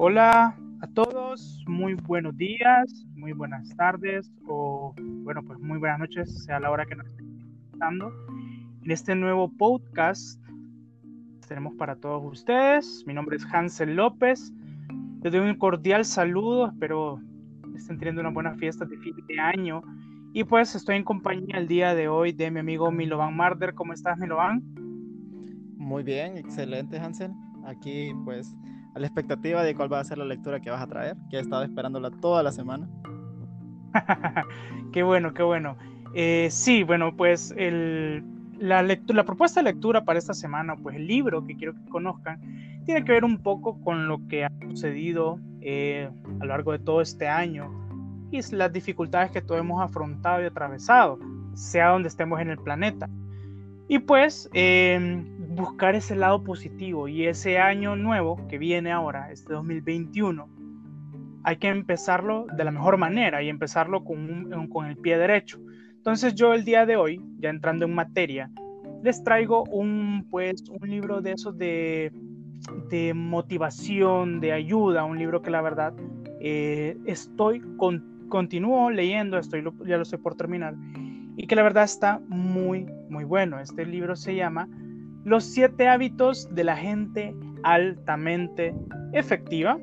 Hola a todos, muy buenos días, muy buenas tardes o bueno, pues muy buenas noches, sea la hora que nos estén escuchando. En este nuevo podcast tenemos para todos ustedes. Mi nombre es Hansel López. Les doy un cordial saludo, espero estén teniendo una buena fiesta de fin de año. Y pues estoy en compañía el día de hoy de mi amigo Milovan Marder. ¿Cómo estás, Milovan? Muy bien, excelente, Hansel. Aquí pues a la expectativa de cuál va a ser la lectura que vas a traer, que he estado esperándola toda la semana. qué bueno, qué bueno. Eh, sí, bueno, pues el, la, propuesta de lectura para esta semana, pues el libro que quiero que conozcan, tiene que ver un poco con lo que ha sucedido eh, a lo largo de todo este año y las dificultades que todos hemos afrontado y atravesado, sea donde estemos en el planeta. Y pues eh, buscar ese lado positivo y ese año nuevo que viene ahora, este 2021, hay que empezarlo de la mejor manera y empezarlo con, con el pie derecho. Entonces yo el día de hoy, ya entrando en materia, les traigo un, pues, un libro de esos de, de motivación, de ayuda, un libro que la verdad eh, estoy, con, continúo leyendo, estoy, ya lo estoy por terminar, y que la verdad está muy, muy bueno. Este libro se llama los siete hábitos de la gente altamente efectiva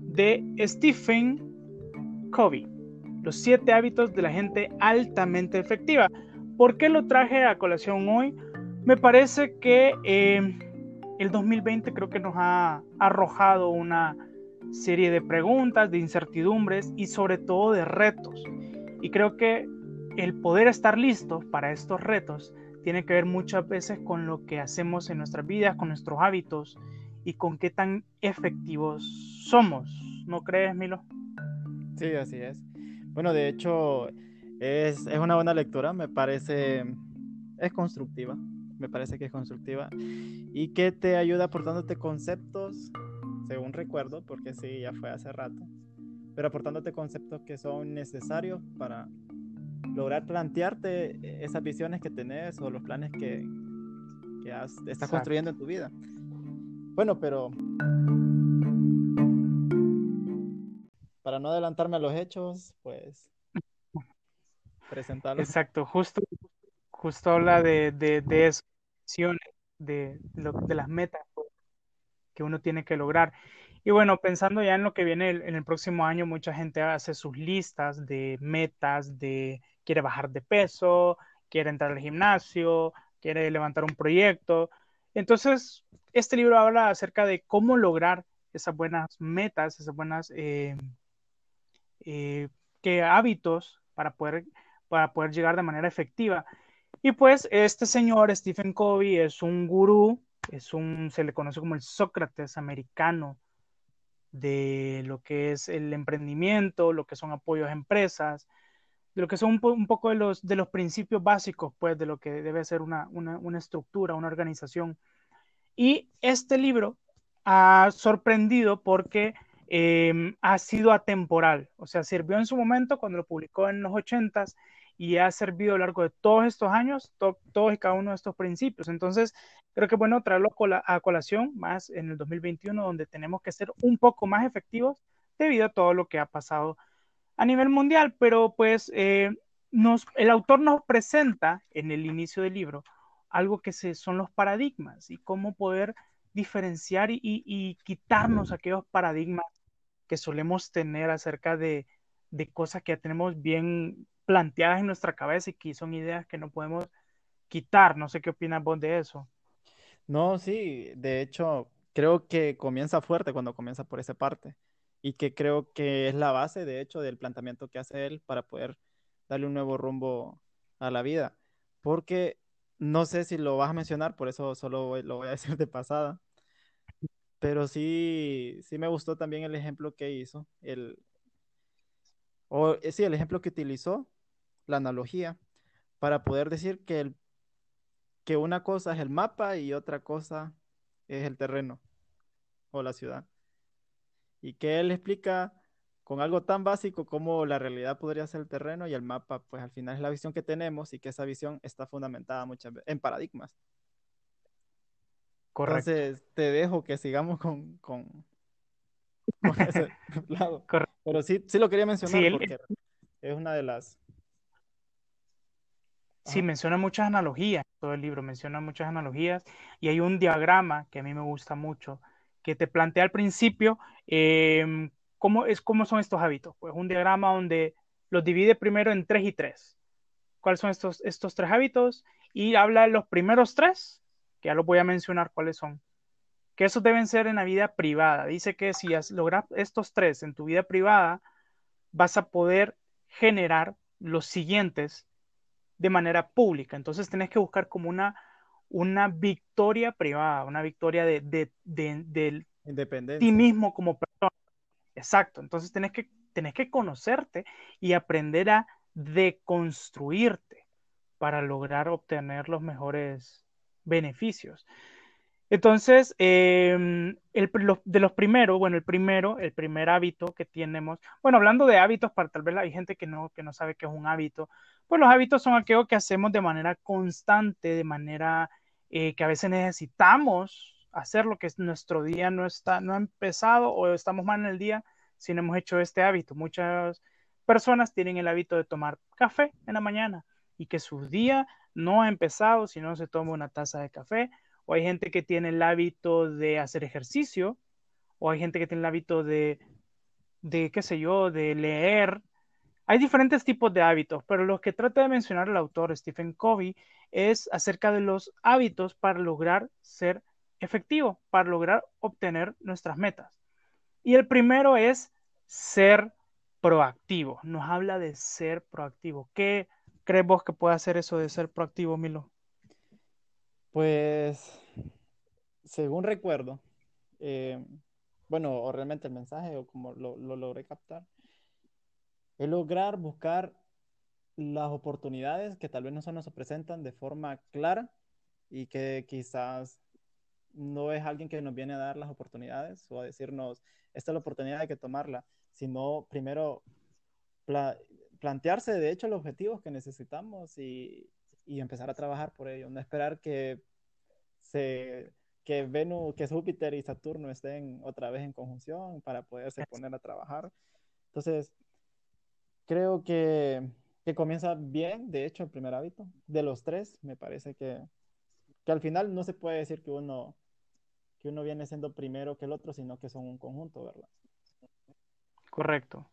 de Stephen Covey. Los siete hábitos de la gente altamente efectiva. ¿Por qué lo traje a colación hoy? Me parece que eh, el 2020 creo que nos ha arrojado una serie de preguntas, de incertidumbres y sobre todo de retos. Y creo que el poder estar listo para estos retos tiene que ver muchas veces con lo que hacemos en nuestras vidas, con nuestros hábitos y con qué tan efectivos somos. ¿No crees, Milo? Sí, así es. Bueno, de hecho, es, es una buena lectura, me parece, es constructiva, me parece que es constructiva y que te ayuda aportándote conceptos, según recuerdo, porque sí, ya fue hace rato, pero aportándote conceptos que son necesarios para lograr plantearte esas visiones que tenés o los planes que, que estás construyendo en tu vida. Bueno, pero para no adelantarme a los hechos, pues presentarlo. Exacto, justo, justo habla de, de, de eso, de, de las metas que uno tiene que lograr. Y bueno, pensando ya en lo que viene en el próximo año, mucha gente hace sus listas de metas, de quiere bajar de peso, quiere entrar al gimnasio, quiere levantar un proyecto. Entonces, este libro habla acerca de cómo lograr esas buenas metas, esas buenas eh, eh, hábitos para poder, para poder llegar de manera efectiva. Y pues este señor, Stephen Covey, es un gurú, es un, se le conoce como el Sócrates americano de lo que es el emprendimiento, lo que son apoyos a empresas, de lo que son un, poco de los, de los principios básicos, pues, de lo que debe ser una, una, estructura, una organización. Y este libro ha sorprendido porque em, ha sido atemporal, o sea, sirvió en su momento cuando lo publicó en los ochentas y ha servido a lo largo de todos estos años, todos y cada uno de estos principios. Entonces, creo que bueno traerlo a colación más en el 2021, donde tenemos que ser un poco más efectivos debido a todo lo que ha pasado a nivel mundial, pero pues eh, nos, el autor nos presenta en el inicio del libro algo que se, son los paradigmas y cómo poder diferenciar y, quitarnos aquellos paradigmas que solemos tener acerca de, de, cosas que ya tenemos bien planteadas en nuestra cabeza y que son ideas que no podemos quitar. No sé qué opinas vos de eso. No, sí, de hecho, creo que comienza fuerte cuando comienza por esa parte y que creo que es la base, de hecho, del planteamiento que hace él para poder darle un nuevo rumbo a la vida. Porque no sé si lo vas a mencionar, por eso solo lo voy a decir de pasada, pero sí, sí me gustó también el ejemplo que hizo, el, o eh, sí, el ejemplo que utilizó, la analogía, para poder decir que, el, que una cosa es el mapa y otra cosa es el terreno o la ciudad y que él explica con algo tan básico como la realidad podría ser el terreno y el mapa, pues al final es la visión que tenemos y que esa visión está fundamentada muchas veces en paradigmas. Correcto. Entonces, te dejo que sigamos con, con, con ese lado. Correcto. Pero sí, sí lo quería mencionar Sí, porque es una de las... Sí, menciona muchas analogías, todo el libro menciona muchas analogías y hay un diagrama que a mí me gusta mucho, que te plantea al principio em, cómo, es, cómo son estos hábitos. Pues un diagrama donde los divide primero en tres y tres. ¿Cuáles son estos, estos tres hábitos? Y habla de los primeros tres, que ya los voy a mencionar cuáles son. Que esos deben ser en la vida privada. Dice que si has- logras estos tres en tu vida privada, vas a poder generar los siguientes de manera pública. Entonces tenés que buscar como una, una victoria privada, una victoria de, de, de, de ti Independencia. mismo como persona. Exacto. Entonces tenés que, tenés que conocerte y aprender a deconstruirte para lograr obtener los mejores beneficios. Entonces, eh, el, de los primeros, bueno, el primero, el primer hábito que tenemos, bueno, hablando de hábitos, para tal vez hay gente que no, que no sabe qué es un hábito, pues los hábitos son aquello que hacemos de manera constante, de manera eh, que a veces necesitamos hacer lo que es nuestro día no está, no ha empezado o estamos mal en el día si no hemos hecho este hábito. Muchas personas tienen el hábito de tomar café en la mañana y que su día no ha empezado si no se toma una taza de café o hay gente que tiene el hábito de hacer ejercicio, o hay gente que tiene el hábito de, de qué sé yo, de leer. Hay diferentes tipos de hábitos, pero lo que trata de mencionar el autor Stephen Covey es acerca de los hábitos para lograr ser efectivo, para lograr obtener nuestras metas. Y el primero es ser proactivo. Nos habla de ser proactivo. ¿Qué crees vos que puede hacer eso de ser proactivo, Milo? Pues, según recuerdo, eh, bueno, o realmente el mensaje, o como lo, lo logré captar, es lograr buscar las oportunidades que tal vez no se nos presentan de forma clara y que quizás no es alguien que nos viene a dar las oportunidades o a decirnos, esta es la oportunidad de que tomarla, sino primero pla plantearse de hecho los objetivos que necesitamos y, y, empezar a trabajar por ello, no esperar que, se, que Venus, que Júpiter y Saturno estén otra vez en conjunción para poderse poner a trabajar. Entonces, creo que, que comienza bien, de hecho, el primer hábito. De los tres, me parece que, que al final no se puede decir que uno, que uno viene siendo primero que el otro, sino que son un conjunto, ¿verdad? Correcto.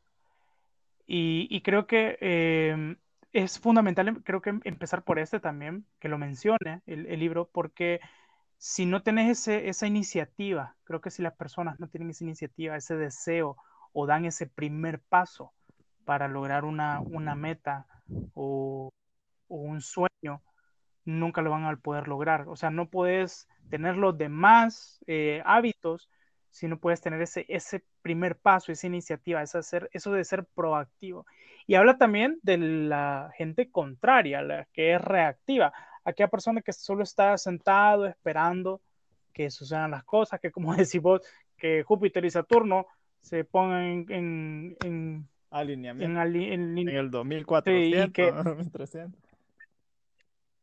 Y, y creo que eh, es fundamental, creo que empezar por este también, que lo mencione el, libro, porque si no tenés ese, esa iniciativa, creo que si las personas no tienen esa iniciativa, ese deseo o dan ese primer paso para lograr una, una meta o, o, un sueño, nunca lo van a poder lograr. O sea, no puedes tener los demás eh, hábitos si no puedes tener ese, ese primer paso, esa iniciativa, ese hacer, eso de ser proactivo. Y habla también de la gente contraria, la que es reactiva, aquella persona que solo está sentado esperando que sucedan las cosas, que como decís vos, que Júpiter y Saturno se pongan en, en, en alineamiento. En, ali, en, en, el 2400, sí, que, 1300.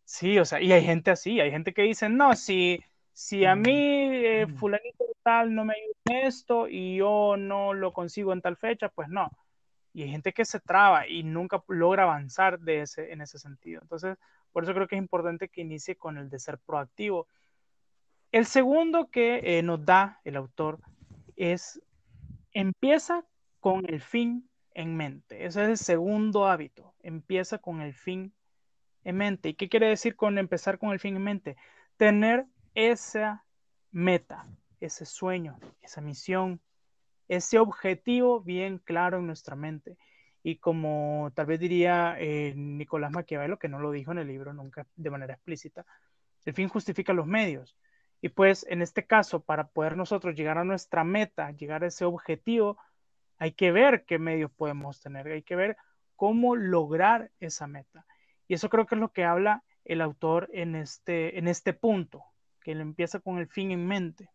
Sí, o sea, y hay gente así, hay gente que dice, no, si, si a mí eh, fulanito tal no me ayuda esto y yo no lo consigo en tal fecha, pues no. Y hay gente que se traba y nunca logra avanzar de en ese sentido. Entonces, por eso creo que es importante que inicie con el de ser proactivo. El segundo que eh, nos da el autor es, empieza con el fin en mente. Ese es el segundo hábito. Empieza con el fin en mente. ¿Y qué quiere decir con empezar con el fin en mente? Tener esa meta, ese sueño, esa misión, ese objetivo bien claro en nuestra mente. Y como tal vez diría eh, Nicolás Maquiavelo, que no lo dijo en el libro nunca de manera explícita, el fin justifica los medios. Y pues en este caso, para poder nosotros llegar a nuestra meta, llegar a ese objetivo, hay que ver qué medios podemos tener, hay que ver cómo lograr esa meta. Y eso creo que es lo que habla el autor en este, en este punto, que él empieza con el fin en mente.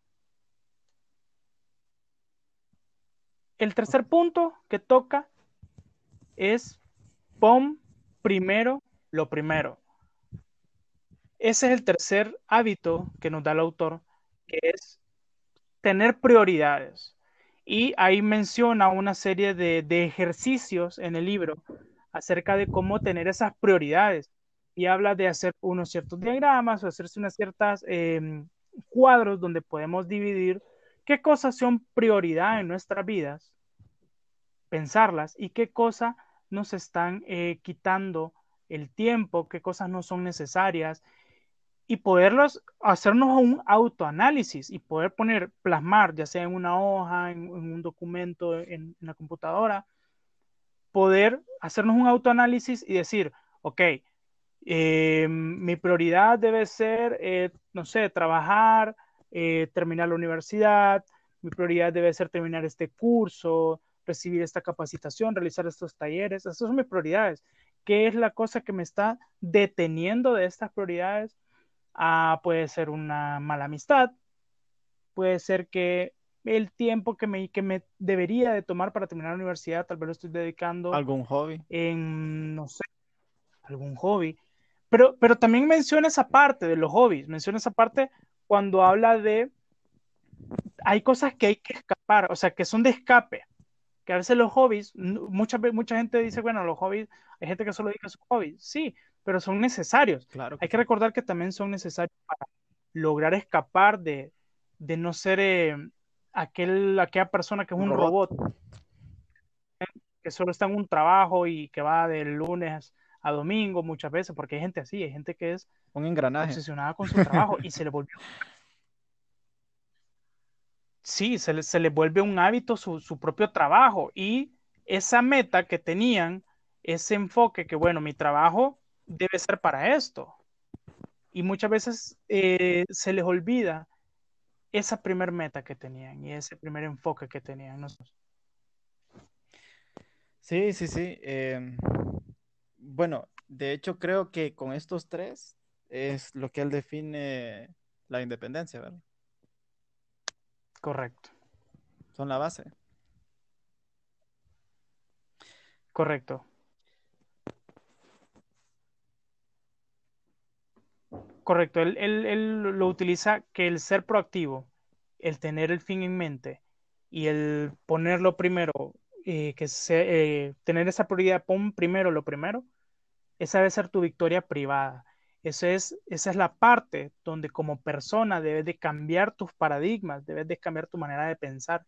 El tercer punto que toca es pon primero lo primero. Ese es el tercer hábito que nos da el autor, que es tener prioridades. Y ahí menciona una serie de, de ejercicios en el libro acerca de cómo tener esas prioridades. Y habla de hacer unos ciertos diagramas o hacerse unas ciertas eh, cuadros donde podemos dividir qué cosas son prioridad en nuestras vidas, pensarlas y qué cosas nos están eh, quitando el tiempo, qué cosas no son necesarias y poderlos hacernos un autoanálisis y poder poner, plasmar, ya sea en una hoja, en, un documento, en, la computadora, poder hacernos un autoanálisis y decir, ok, eh, mi prioridad debe ser, eh, no sé, trabajar, eh, terminar la universidad, mi prioridad debe ser terminar este curso, recibir esta capacitación, realizar estos talleres, esas son mis prioridades. ¿Qué es la cosa que me está deteniendo de estas prioridades? Ah, puede ser una mala amistad, puede ser que el tiempo que me, que me debería de tomar para terminar la universidad, tal vez lo estoy dedicando algún hobby en, no sé, algún hobby. Pero, pero también menciona esa parte de los hobbies, menciona esa parte cuando habla de, hay cosas que hay que escapar, o sea, que son de escape, que a veces los hobbies, mucha, mucha gente dice, bueno, los hobbies, hay gente que solo dedica a sus hobbies, sí, pero son necesarios. Claro. Hay que recordar que también son necesarios para lograr escapar de, de no ser eh, aquel, aquella persona que es un, robot. que solo está en un trabajo y que va de lunes a domingo muchas veces, porque hay gente así, hay gente que es un engranaje. obsesionada con su trabajo y se le volvió sí, se le, se le vuelve un hábito su, su, propio trabajo y esa meta que tenían, ese enfoque que, bueno, mi trabajo debe ser para esto. Y muchas veces eh, se les olvida esa primer meta que tenían y ese primer enfoque que tenían nosotros. Sí, sí, sí. Eh, bueno, de hecho creo que con estos tres es lo que él define la independencia, ¿verdad? Correcto. Son la base. Correcto. Correcto, él, él, lo utiliza que el ser proactivo, el tener el fin en mente y el ponerlo primero, eh, que se, eh, tener esa prioridad, pon primero lo primero, esa debe ser tu victoria privada. Eso es, esa es la parte donde como persona debes de cambiar tus paradigmas, debes de cambiar tu manera de pensar.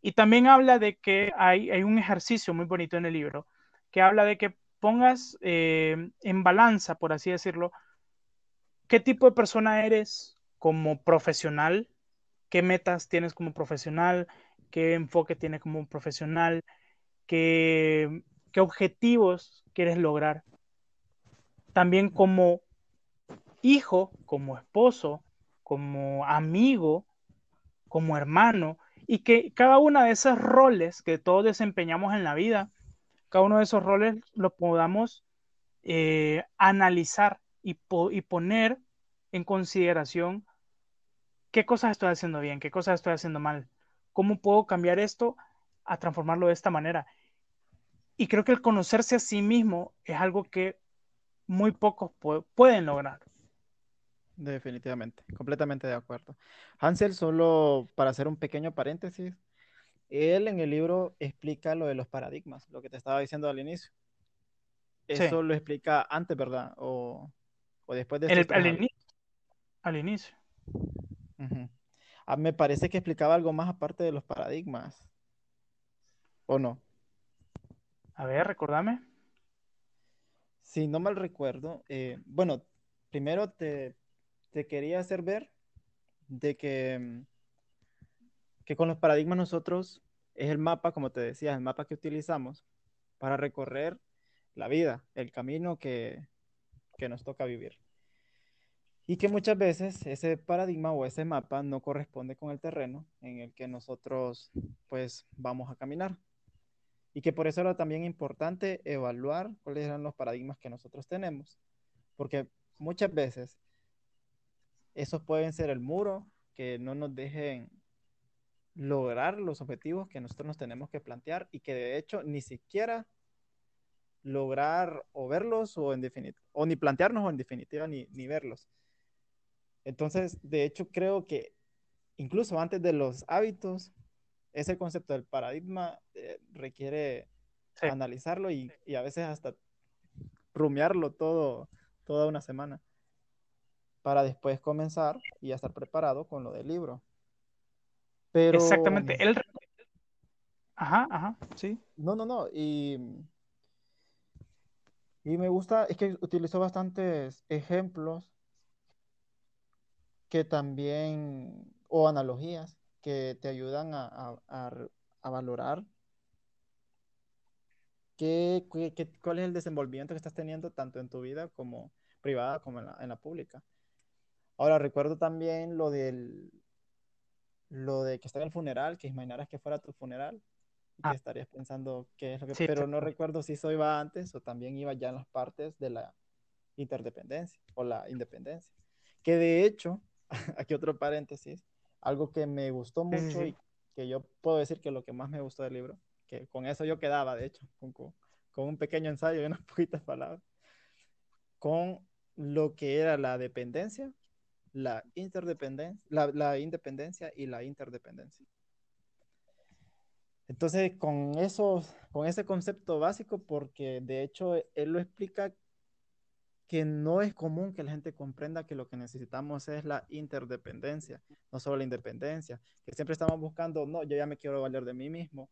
Y también habla de que hay, hay un ejercicio muy bonito en el libro que habla de que pongas eh, en balanza, por así decirlo, qué tipo de persona eres como profesional, qué metas tienes como profesional, qué enfoque tienes como profesional, qué, qué objetivos quieres lograr. También como hijo, como esposo, como amigo, como hermano, y que cada uno de esos roles que todos desempeñamos en la vida, cada uno de esos roles lo podamos eh, analizar y, poner en consideración qué cosas estoy haciendo bien, qué cosas estoy haciendo mal, cómo puedo cambiar esto a transformarlo de esta manera. Y creo que el conocerse a sí mismo es algo que muy pocos pueden lograr. Definitivamente, completamente de acuerdo. Hansel, solo para hacer un pequeño paréntesis, él en el libro explica lo de los paradigmas, lo que te estaba diciendo al inicio. Eso lo explica antes, ¿verdad? O, después de... El, al, inicio. Al inicio. Ah, me parece que explicaba algo más aparte de los paradigmas. ¿O no? A ver, recordame. Si no mal recuerdo, eh, bueno, primero te, te, quería hacer ver de que, que con los paradigmas nosotros es el mapa, como te decía, el mapa que utilizamos para recorrer la vida, el camino que, que nos toca vivir. Y que muchas veces ese paradigma o ese mapa no corresponde con el terreno en el que nosotros pues vamos a caminar. Y que por eso era también importante evaluar cuáles eran los paradigmas que nosotros tenemos. Porque muchas veces esos pueden ser el muro que no nos dejen lograr los objetivos que nosotros nos tenemos que plantear y que de hecho ni siquiera lograr o verlos o o ni plantearnos o en definitiva ni, ni verlos. Entonces, de hecho, creo que incluso antes de los hábitos, ese concepto del paradigma eh, requiere Sí. analizarlo y, y a veces hasta rumiarlo todo, toda una semana para después comenzar y ya estar preparado con lo del libro. Pero, Exactamente. Él... Ajá, ajá, sí. no, no, no, y, y me gusta, es que utilizó bastantes ejemplos que también, o analogías, que te ayudan a, a- a- a valorar qué, qué- cuál es el desenvolvimiento que estás teniendo tanto en tu vida como privada como en la, en la pública. Ahora recuerdo también lo del, lo de que estaba en el funeral, que imaginaras que fuera tu funeral que Ah, estarías pensando qué es lo que, sí, pero no recuerdo si eso iba antes o también iba ya en las partes de la interdependencia o la independencia. Que de hecho, aquí otro paréntesis, algo que me gustó Sí, sí, mucho y que yo puedo decir que lo que más me gustó del libro, que con eso yo quedaba, de hecho, con, con- con un pequeño ensayo y unas poquitas palabras, con lo que era la dependencia, la interdependencia, la, la independencia y la interdependencia. Entonces, con eso, con ese concepto básico, porque de hecho él lo explica que no es común que la gente comprenda que lo que necesitamos es la interdependencia, no solo la independencia, que siempre estamos buscando, no, yo ya me quiero valer de mí mismo.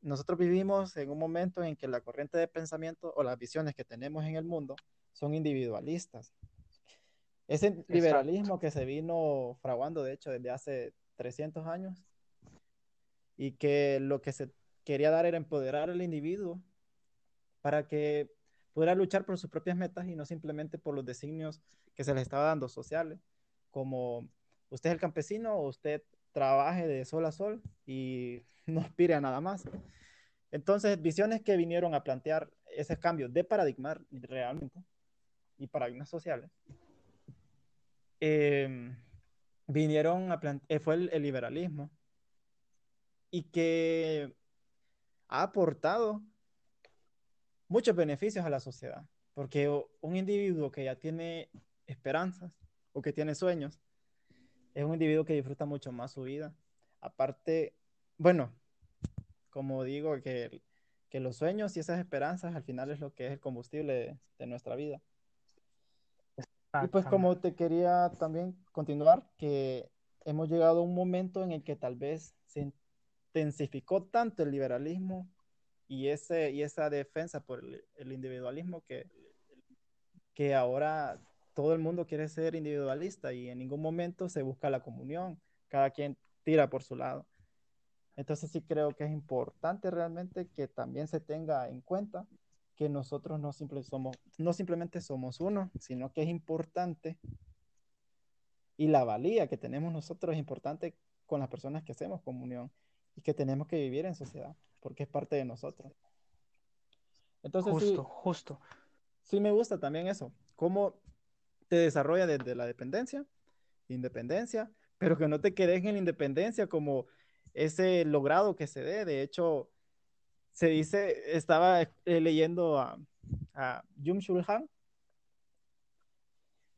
Nosotros vivimos en un momento en que la corriente de pensamiento o las visiones que tenemos en el mundo son individualistas. Ese Exacto. liberalismo que se vino fraguando, de hecho, desde hace 300 años, y que lo que se quería dar era empoderar al individuo para que pudiera luchar por sus propias metas y no simplemente por los designios que se les estaba dando sociales, como usted es el campesino o usted trabaje de sol a sol y no aspire a nada más. Entonces, visiones que vinieron a plantear ese cambio de paradigma realmente y paradigmas sociales, eh, vinieron a plantear, fue el, el liberalismo y que ha aportado muchos beneficios a la sociedad, porque un individuo que ya tiene esperanzas o que tiene sueños, es un individuo que disfruta mucho más su vida. Aparte, bueno, como digo, que, que los sueños y esas esperanzas al final es lo que es el combustible de, de nuestra vida. Y pues como te quería también continuar, que hemos llegado a un momento en el que tal vez se intensificó tanto el liberalismo y, ese, y esa defensa por el, individualismo que, que ahora todo el mundo quiere ser individualista y en ningún momento se busca la comunión, cada quien tira por su lado. Entonces sí creo que es importante realmente que también se tenga en cuenta que nosotros no, simple somos, no simplemente somos uno, sino que es importante y la valía que tenemos nosotros es importante con las personas que hacemos comunión y que tenemos que vivir en sociedad, porque es parte de nosotros. Entonces Justo, sí, justo. sí me gusta también eso, cómo te desarrolla desde la dependencia, independencia, pero que no te quedes en la independencia como ese logrado que se dé. De hecho, se dice, estaba eh, leyendo a, a Jung Shul Han,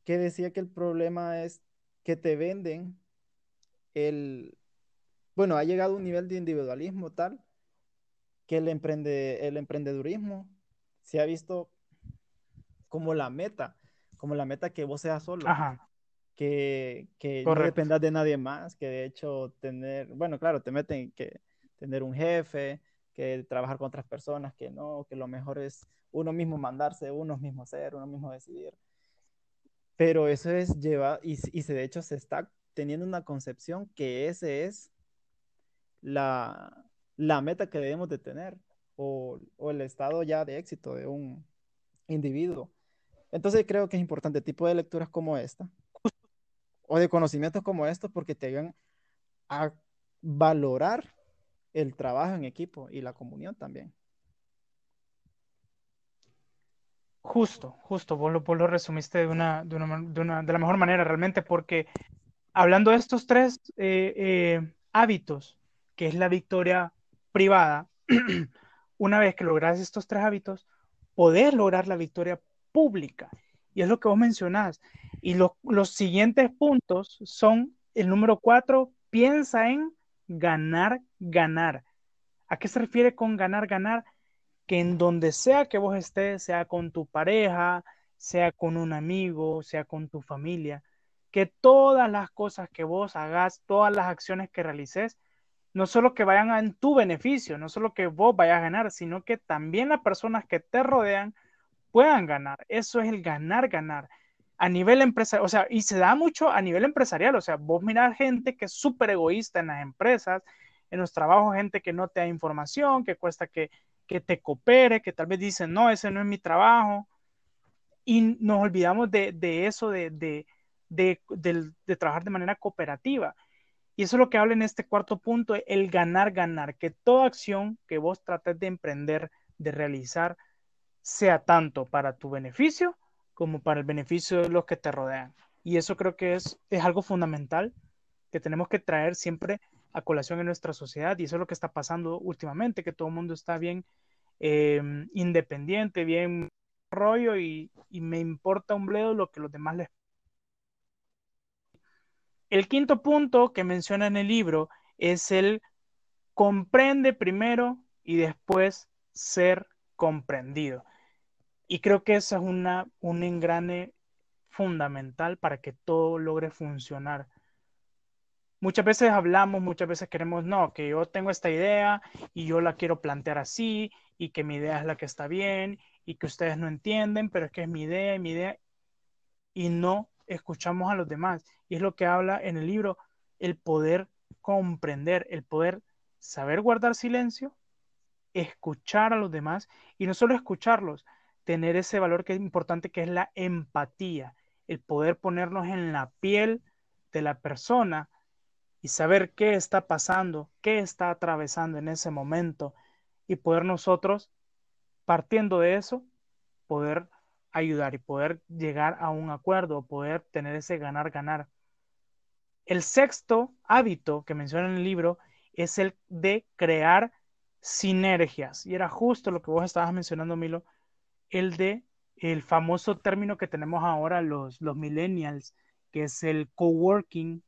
que decía que el problema es que te venden el, bueno, ha llegado a un nivel de individualismo tal que el, emprende, el emprendedurismo se ha visto como la meta, como la meta que vos seas solo, Ajá, que, que no dependas de nadie más, que de hecho tener, bueno, claro, te meten que tener un jefe, que trabajar con otras personas, que no, que lo mejor es uno mismo mandarse, uno mismo hacer, uno mismo decidir. Pero eso es llevar, y, y se, de hecho se está teniendo una concepción que ese es la, la meta que debemos de tener, o, el estado ya de éxito de un individuo. Entonces creo que es importante tipo de lecturas como esta, o de conocimientos como estos, porque te ayudan a valorar el trabajo en equipo y la comunión también. Justo, justo, vos lo, vos lo resumiste de una, de una, de una, de la mejor manera realmente, porque hablando de estos tres eh, eh, hábitos que es la victoria privada, una vez que logras estos tres hábitos, podés lograr la victoria pública. Y es lo que vos mencionás. Y lo, los siguientes puntos son el número cuatro, piensa en ganar, ganar. ¿A qué se refiere con ganar, ganar? Que en donde sea que vos estés, sea con tu pareja, sea con un amigo, sea con tu familia, que todas las cosas que vos hagas, todas las acciones que realices, no solo que vayan en tu beneficio, no solo que vos vayas a ganar, sino que también las personas que te rodean puedan ganar. Eso es el ganar, ganar. A nivel empresarial, o sea, y se da mucho a nivel empresarial, o sea, vos mirás gente que es súper egoísta en las empresas, en los trabajos, gente que no te da información, que cuesta que, que te coopere, que tal vez dicen, no, ese no es mi trabajo. Y nos olvidamos de, de eso, de, de, de, trabajar de manera cooperativa. Y eso es lo que habla en este cuarto punto, el ganar, ganar, que toda acción que vos trates de emprender, de realizar, sea tanto para tu beneficio como para el beneficio de los que te rodean. Y eso creo que es, es algo fundamental que tenemos que traer siempre a colación en nuestra sociedad y eso es lo que está pasando últimamente, que todo el mundo está bien eh, independiente, bien rollo y, y, me importa un bledo lo que los demás les... El quinto punto que menciona en el libro es el comprende primero y después ser comprendido. Y creo que eso es una, un engrane fundamental para que todo logre funcionar muchas veces hablamos, muchas veces queremos, no, que yo tengo esta idea y yo la quiero plantear así y que mi idea es la que está bien y que ustedes no entienden, pero es que es mi idea y mi idea y no escuchamos a los demás. Y es lo que habla en el libro, el poder comprender, el poder saber guardar silencio, escuchar a los demás y no solo escucharlos, tener ese valor que es importante que es la empatía, el poder ponernos en la piel de la persona y saber qué está pasando, qué está atravesando en ese momento y poder nosotros, partiendo de eso, poder ayudar y poder llegar a un acuerdo, poder tener ese ganar-ganar. El sexto hábito que menciona en el libro es el de crear sinergias. Y era justo lo que vos estabas mencionando, Milo, el de el famoso término que tenemos ahora los, los millennials, que es el coworking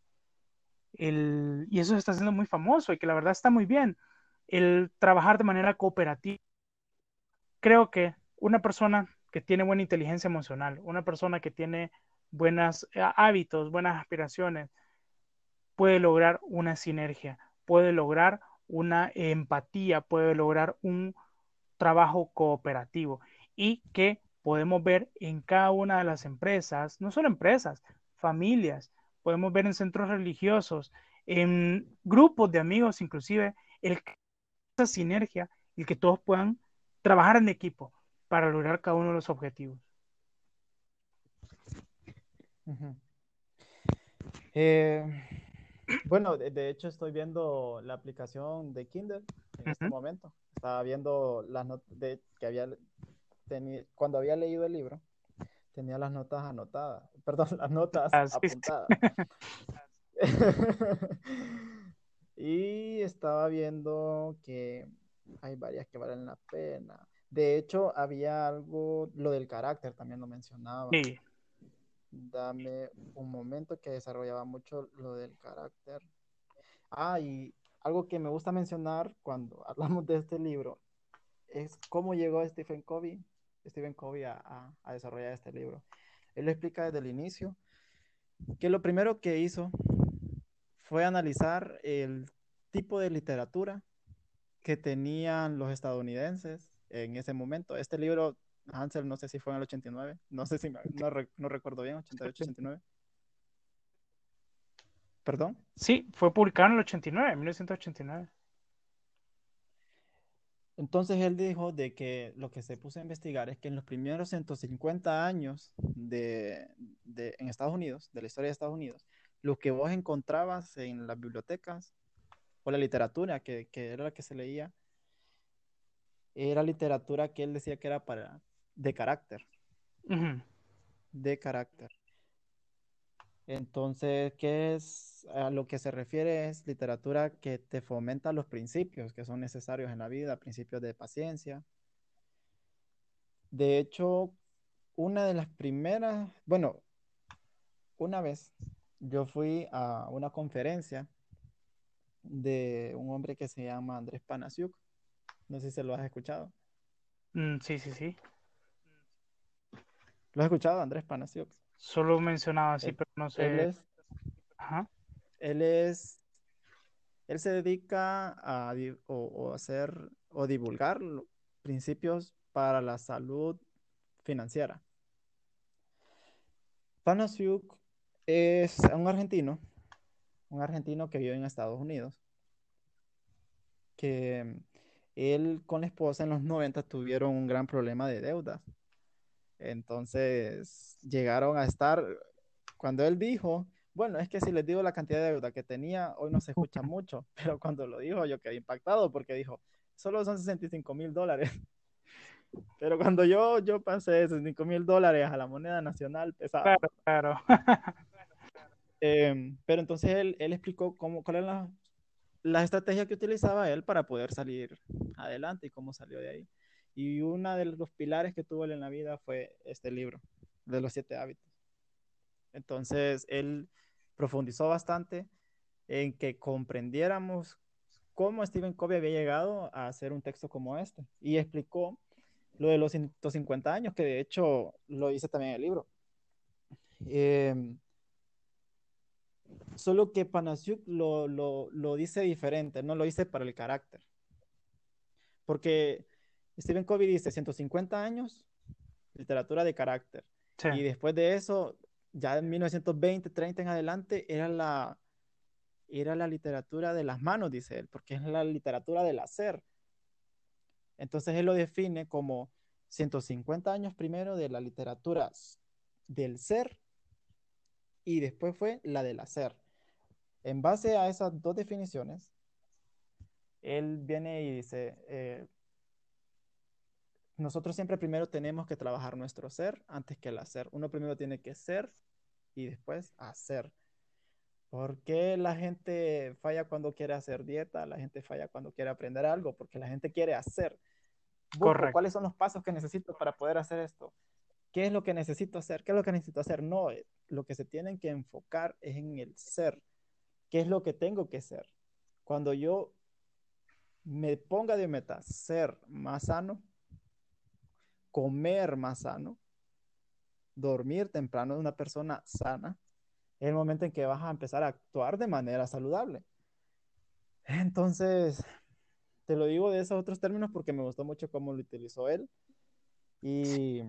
el, y eso se está haciendo muy famoso y que la verdad está muy bien, el trabajar de manera cooperativa. Creo que una persona que tiene buena inteligencia emocional, una persona que tiene buenos eh, hábitos, buenas aspiraciones, puede lograr una sinergia, puede lograr una empatía, puede lograr un trabajo cooperativo y que podemos ver en cada una de las empresas, no solo empresas, familias, podemos ver en centros religiosos, en grupos de amigos inclusive, el, esa sinergia, y que todos puedan trabajar en equipo para lograr cada uno de los objetivos. Eh, bueno, de, hecho estoy viendo la aplicación de Kindle en este momento. Estaba viendo las notas que había tenido, cuando había leído el libro, tenía las notas anotadas, perdón, las notas ah, apuntadas. y estaba viendo que hay varias que valen la pena. De hecho, había algo, lo del carácter también lo mencionaba. Sí. Dame un momento que desarrollaba mucho lo del carácter. Ah, y algo que me gusta mencionar cuando hablamos de este libro es cómo llegó Stephen Covey Stephen Covey a, desarrollar este libro. Él explica desde el inicio que lo primero que hizo fue analizar el tipo de literatura que tenían los estadounidenses en ese momento. Este libro, Hansel, no sé si fue en el 89, no sé si no, no recuerdo bien, 88, 89. ¿Perdón? Sí, fue publicado en el 89, 1989. Entonces él dijo de que lo que se puso a investigar es que en los primeros 150 años de, en Estados Unidos, de la historia de Estados Unidos, lo que vos encontrabas en las bibliotecas o la literatura que, era la que se leía, era literatura que él decía que era para de carácter. De carácter. Entonces, ¿qué es a lo que se refiere? Es literatura que te fomenta los principios que son necesarios en la vida, principios de paciencia. De hecho, una de las primeras, bueno, una vez yo fui a una conferencia de un hombre que se llama Andrés Panasiuk. No sé si se lo has escuchado. Mm, sí, sí, sí. ¿Lo has escuchado, Andrés Panasiuk? Solo mencionado así, Él, pero no él sé. es, Ajá. él es, él se dedica a o, o hacer o divulgar principios para la salud financiera. Panasiuk es un argentino, un argentino que vive en Estados Unidos, que él con la esposa en los 90 tuvieron un gran problema de deudas. Entonces llegaron a estar, cuando él dijo, bueno, es que si les digo la cantidad de deuda que tenía, hoy no se escucha mucho, pero cuando lo dijo yo quedé impactado porque dijo, solo son 65 mil dólares. Pero cuando yo, yo pasé 65 mil dólares a la moneda nacional, pesaba. Claro, claro. Em, pero entonces él, él explicó cómo, cuál era la, la estrategia que utilizaba él para poder salir adelante y cómo salió de ahí. Y uno de los pilares que tuvo él en la vida fue este libro, de los siete hábitos. Entonces él profundizó bastante en que comprendiéramos cómo Stephen Covey había llegado a hacer un texto como este y explicó lo de los 150 años, que de hecho lo dice también en el libro. Em, solo que Panasiuk lo, lo, lo dice diferente, no lo dice para el carácter. Porque Stephen Covey dice 150 años, literatura de carácter. Sí, Y después de eso, ya en 1920, 30 en adelante, era la, era la literatura de las manos, dice él, porque es la literatura del hacer. Entonces él lo define como 150 años primero de la literatura del ser y después fue la del hacer. En base a esas dos definiciones, él viene y dice, eh, nosotros siempre primero tenemos que trabajar nuestro ser antes que el hacer. Uno primero tiene que ser y después hacer. ¿Por qué la gente falla cuando quiere hacer dieta? La gente falla cuando quiere aprender algo, porque la gente quiere hacer. Busco correcto. cuáles son los pasos que necesito para poder hacer esto. ¿Qué es lo que necesito hacer? ¿Qué es lo que necesito hacer? No, eh, lo que se tienen que enfocar es en el ser. ¿Qué es lo que tengo que ser? Cuando yo me ponga de meta ser más sano, comer más sano, dormir temprano de una persona sana, es el momento en que vas a empezar a actuar de manera saludable. Entonces, te lo digo de esos otros términos porque me gustó mucho cómo lo utilizó él. Y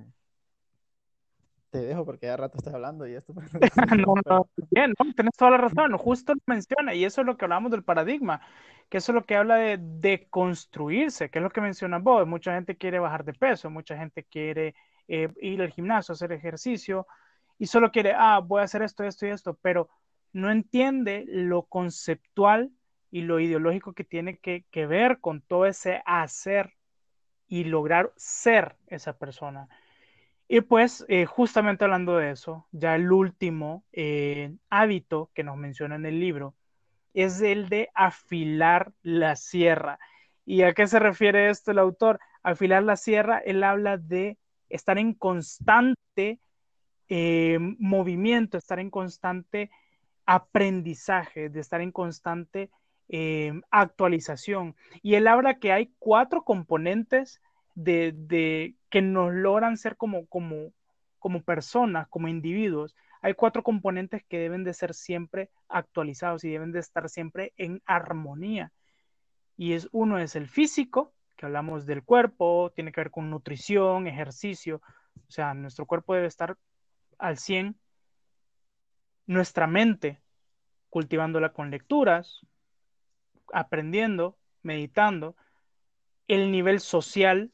te dejo porque ya rato estoy hablando y esto. No, no, bien, no, tienes toda la razón, justo lo menciona, y eso es lo que hablamos del paradigma, que eso es lo que habla de, de construirse, que es lo que mencionas vos, mucha gente quiere bajar de peso, mucha gente quiere eh, ir al gimnasio, hacer ejercicio, y solo quiere, ah, voy a hacer esto, esto y esto, pero no entiende lo conceptual y lo ideológico que tiene que, que ver con todo ese hacer y lograr ser esa persona. Y pues, eh, justamente hablando de eso, ya el último eh, hábito que nos menciona en el libro es el de afilar la sierra. ¿Y a qué se refiere esto el autor? Afilar la sierra, él habla de estar en constante eh, movimiento, estar en constante aprendizaje, de estar en constante actualización. Y él habla que hay cuatro componentes de, que nos logran ser como, como, como personas, como individuos. Hay cuatro componentes que deben de ser siempre actualizados y deben de estar siempre en armonía. Y es uno es el físico, que hablamos del cuerpo, tiene que ver con nutrición, ejercicio, o sea, nuestro cuerpo debe estar al 100. Nuestra mente, cultivándola con lecturas, aprendiendo, meditando. El nivel social,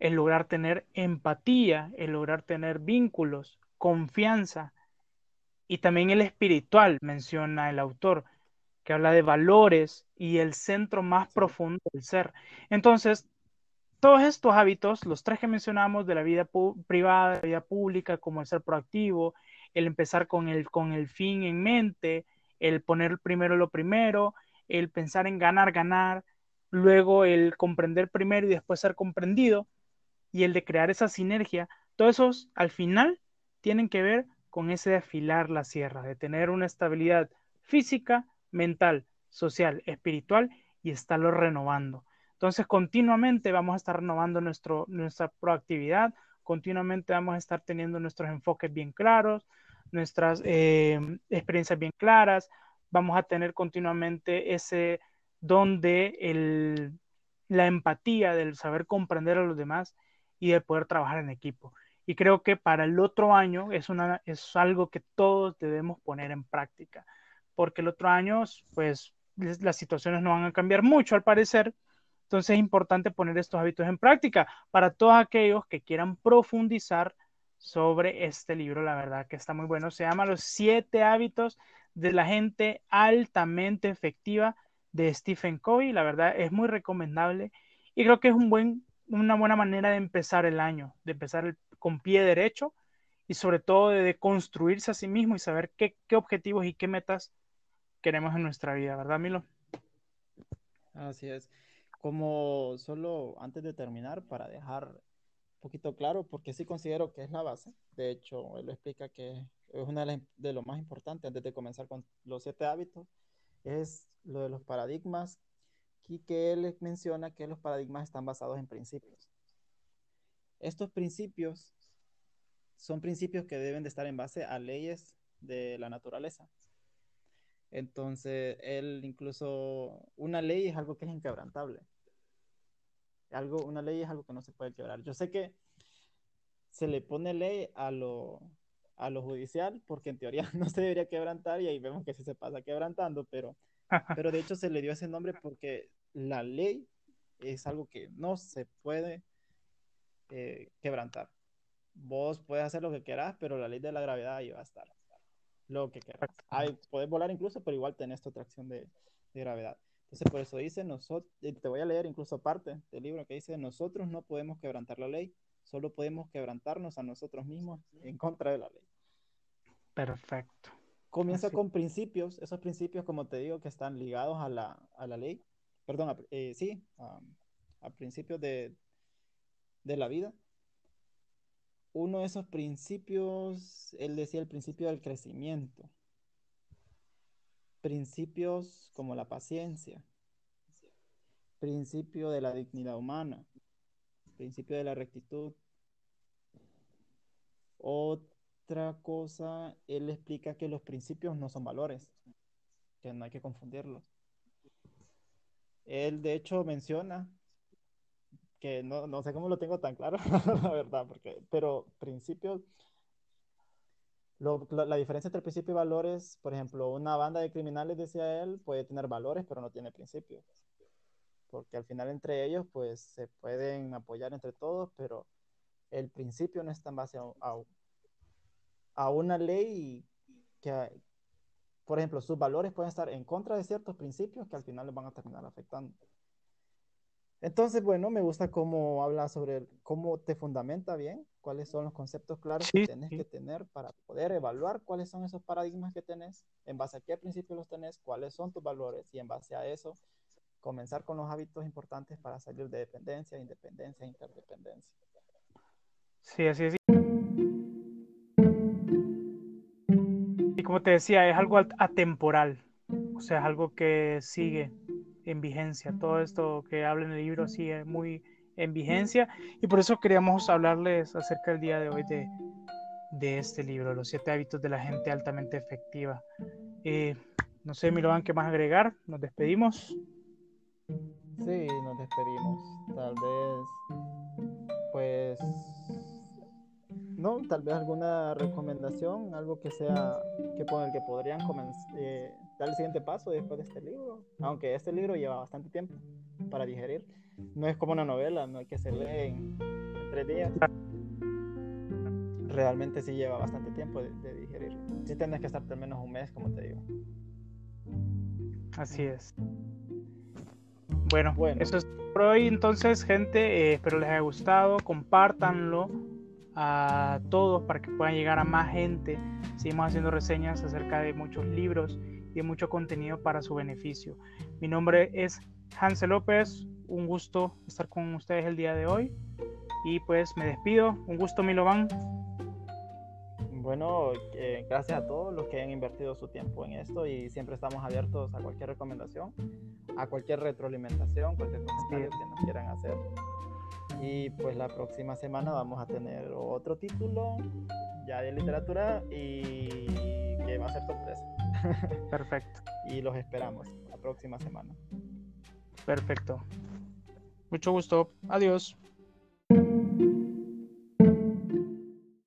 el lograr tener empatía, el lograr tener vínculos, confianza. Y también el espiritual, menciona el autor, que habla de valores y el centro más profundo del ser. Entonces, todos estos hábitos, los tres que mencionamos de la vida privada, de la vida pública, como el ser proactivo, el empezar con el, con el fin en mente, el poner primero lo primero, el pensar en ganar, ganar, luego el comprender primero y después ser comprendido, y el de crear esa sinergia, todos esos al final tienen que ver con ese de afilar la sierra, de tener una estabilidad física, mental, social, espiritual y estarlo renovando. Entonces, continuamente vamos a estar renovando nuestra proactividad, continuamente vamos a estar teniendo nuestros enfoques bien claros, nuestras eh, experiencias bien claras, vamos a tener continuamente ese don de el, la empatía, del saber comprender a los demás y de poder trabajar en equipo. Y creo que para el otro año es, una, es algo que todos debemos poner en práctica, porque el otro año, pues, las situaciones no van a cambiar mucho al parecer, entonces es importante poner estos hábitos en práctica para todos aquellos que quieran profundizar sobre este libro. La verdad que está muy bueno. Se llama Los siete hábitos de la gente altamente efectiva de Stephen Covey. La verdad es muy recomendable y creo que es un buen, una buena manera de empezar el año, de empezar con pie derecho y sobre todo de, construirse a sí mismo y saber qué, objetivos y qué metas queremos en nuestra vida, ¿verdad, Milo? Así es como solo antes de terminar, para dejar un poquito claro, porque sí considero que es la base. De hecho, él explica que es una de, de lo más importante antes de comenzar con los siete hábitos, es lo de los paradigmas y que él menciona que los paradigmas están basados en principios. Estos principios son principios que deben de estar en base a leyes de la naturaleza. Entonces, él incluso, una ley es algo que es inquebrantable. Algo, una ley es algo que no se puede quebrar. Yo sé que se le pone ley a lo, a lo judicial porque en teoría no se debería quebrantar y ahí vemos que sí se pasa quebrantando, pero, pero de hecho se le dio ese nombre porque la ley es algo que no se puede eh, quebrantar. Vos puedes hacer lo que quieras, pero la ley de la gravedad ahí va a estar lo que quieras. Hay, puedes volar incluso, pero igual tenés tu atracción de, de gravedad. Entonces, por eso dice, nosotros, te voy a leer incluso parte del libro que dice, nosotros no podemos quebrantar la ley, solo podemos quebrantarnos a nosotros mismos en contra de la ley. Perfecto. Comienza con principios, esos principios, como te digo, que están ligados a la, a la ley, perdón, eh, sí, a, principios de, de la vida uno de esos principios, él decía el principio del crecimiento. Principios como la paciencia, principio de la dignidad humana, principio de la rectitud. Otra cosa, él explica que los principios no son valores, que no hay que confundirlos. Él de hecho menciona que no, no sé cómo lo tengo tan claro, la verdad, porque, pero principios, la, diferencia entre principio y valores, por ejemplo, una banda de criminales, decía él, puede tener valores, pero no tiene principios. Porque al final entre ellos, pues se pueden apoyar entre todos, pero el principio no está en base a, a una ley que, por ejemplo, sus valores pueden estar en contra de ciertos principios que al final les van a terminar afectando. Entonces, bueno, me gusta cómo habla sobre cómo te fundamenta bien, cuáles son los conceptos claros que tenés que tener para poder evaluar cuáles son esos paradigmas que tenés, en base a qué principios los tenés, cuáles son tus valores y en base a eso comenzar con los hábitos importantes para salir de dependencia, independencia, interdependencia. Sí, así es. Como te decía, es algo atemporal, o sea, es algo que sigue en vigencia. Todo esto que habla en el libro sigue muy en vigencia y por eso queríamos hablarles acerca del día de hoy de, de este libro, Los siete hábitos de la gente altamente efectiva. Eh, no sé, Milovan, ¿qué más agregar? Nos despedimos. Sí, nos despedimos. Tal vez, pues, no, tal vez alguna recomendación, algo que sea, que con el que podrían comenzar. Eh, dar el siguiente paso después de este libro. Aunque este libro lleva bastante tiempo para digerir. No es como una novela, no hay que se lee en, tres días. Realmente sí lleva bastante tiempo de, digerir. Sí tienes que estar al menos un mes, como te digo. Así es. Bueno, bueno. eso es por hoy. Entonces, gente, eh, espero les haya gustado. Compártanlo a todos para que puedan llegar a más gente. Seguimos haciendo reseñas acerca de muchos libros y de mucho contenido para su beneficio. Mi nombre es Hansel López, un gusto estar con ustedes el día de hoy y pues me despido. Un gusto, Milovan. Bueno, eh, gracias a todos los que han invertido su tiempo en esto y siempre estamos abiertos a cualquier recomendación, a cualquier retroalimentación, cualquier comentario que nos quieran hacer. Y pues la próxima semana vamos a tener otro título ya de literatura y que va a ser sorpresa. Perfecto. y los esperamos la próxima semana. Perfecto. Mucho gusto. Adiós.